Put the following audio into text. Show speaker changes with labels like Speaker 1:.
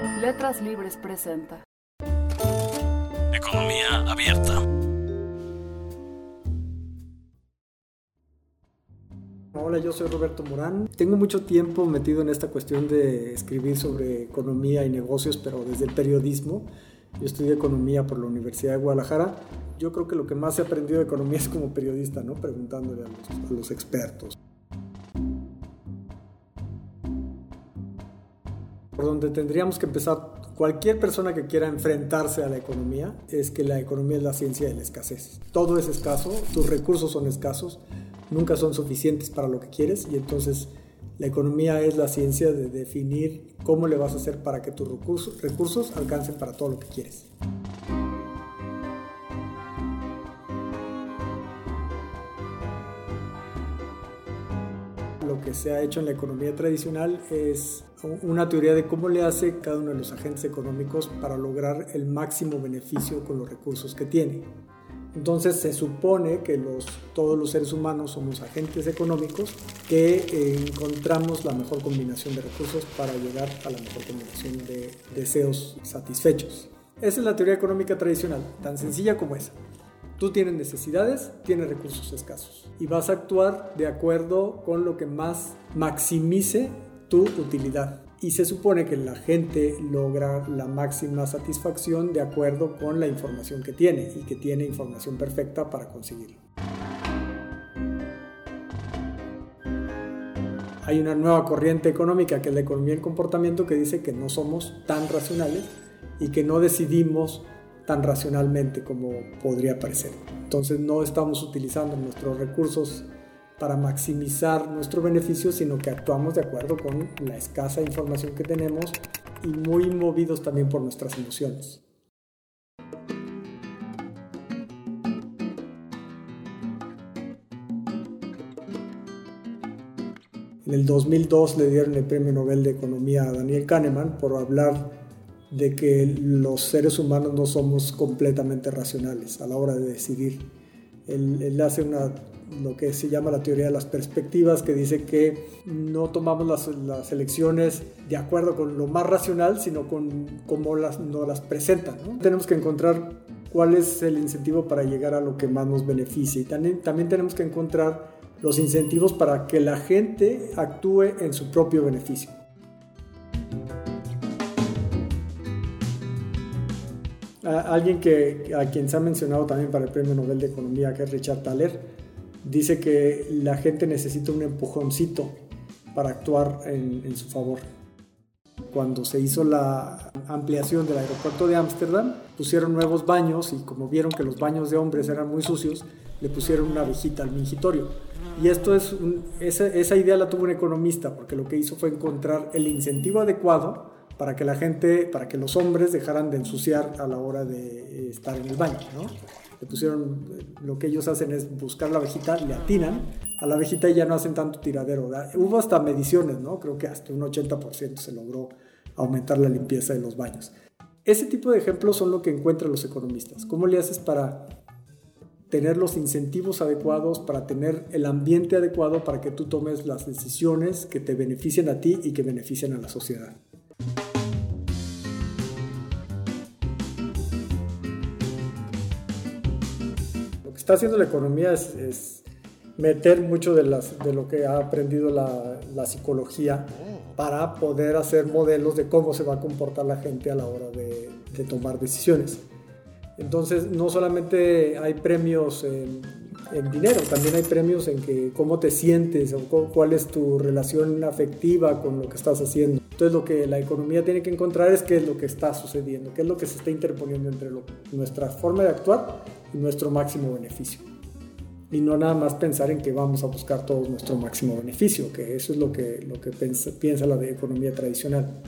Speaker 1: Letras Libres presenta.
Speaker 2: Economía abierta.
Speaker 3: Hola, yo soy Roberto Morán. Tengo mucho tiempo metido en esta cuestión de escribir sobre economía y negocios, pero desde el periodismo. Yo estudié economía por la Universidad de Guadalajara. Yo creo que lo que más he aprendido de economía es como periodista, ¿no? Preguntándole a los, a los expertos. Por donde tendríamos que empezar cualquier persona que quiera enfrentarse a la economía es que la economía es la ciencia de la escasez. Todo es escaso, tus recursos son escasos, nunca son suficientes para lo que quieres y entonces la economía es la ciencia de definir cómo le vas a hacer para que tus recursos, recursos alcancen para todo lo que quieres. Lo que se ha hecho en la economía tradicional es una teoría de cómo le hace cada uno de los agentes económicos para lograr el máximo beneficio con los recursos que tiene. Entonces se supone que los, todos los seres humanos somos agentes económicos que eh, encontramos la mejor combinación de recursos para llegar a la mejor combinación de deseos satisfechos. Esa es la teoría económica tradicional, tan sencilla como esa. Tú tienes necesidades, tienes recursos escasos y vas a actuar de acuerdo con lo que más maximice tu utilidad y se supone que la gente logra la máxima satisfacción de acuerdo con la información que tiene y que tiene información perfecta para conseguirlo. Hay una nueva corriente económica que es la economía del comportamiento que dice que no somos tan racionales y que no decidimos tan racionalmente como podría parecer. Entonces no estamos utilizando nuestros recursos para maximizar nuestro beneficio, sino que actuamos de acuerdo con la escasa información que tenemos y muy movidos también por nuestras emociones. En el 2002 le dieron el Premio Nobel de Economía a Daniel Kahneman por hablar de que los seres humanos no somos completamente racionales a la hora de decidir. Él, él hace una lo que se llama la teoría de las perspectivas, que dice que no tomamos las, las elecciones de acuerdo con lo más racional, sino con cómo las, nos las presentan. Tenemos que encontrar cuál es el incentivo para llegar a lo que más nos beneficia y también, también tenemos que encontrar los incentivos para que la gente actúe en su propio beneficio. alguien que, a quien se ha mencionado también para el Premio Nobel de Economía, que es Richard Thaler, dice que la gente necesita un empujoncito para actuar en, su favor. Cuando se hizo la ampliación del aeropuerto de Ámsterdam, pusieron nuevos baños y como vieron que los baños de hombres eran muy sucios, le pusieron una viejita al mingitorio. Y esto es esa, esa idea la tuvo un economista porque lo que hizo fue encontrar el incentivo adecuado para que la gente, para que los hombres dejaran de ensuciar a la hora de estar en el baño, ¿no? Le pusieron, lo que ellos hacen es buscar la abejita, le atinan a la abejita y ya no hacen tanto tiradero. Hubo hasta mediciones, ¿no? Creo que hasta un 80% se logró aumentar la limpieza de los baños. Ese tipo de ejemplos son lo que encuentran los economistas. ¿Cómo le haces para tener los incentivos adecuados, para tener el ambiente adecuado para que tú tomes las decisiones que te beneficien a ti y que beneficien a la sociedad? Está haciendo la economía es, meter mucho de, las, de, lo que ha aprendido la, la, psicología para poder hacer modelos de cómo se va a comportar la gente a la hora de, de tomar decisiones. Entonces, no solamente hay premios en, en, dinero, también hay premios en que cómo te sientes o cuál es tu relación afectiva con lo que estás haciendo. Entonces, lo que la economía tiene que encontrar es qué es lo que está sucediendo, qué es lo que se está interponiendo entre nuestra forma de actuar nuestro máximo beneficio. Y no nada más pensar en que vamos a buscar todos nuestro máximo beneficio, que eso es lo que, lo que piensa, la economía tradicional.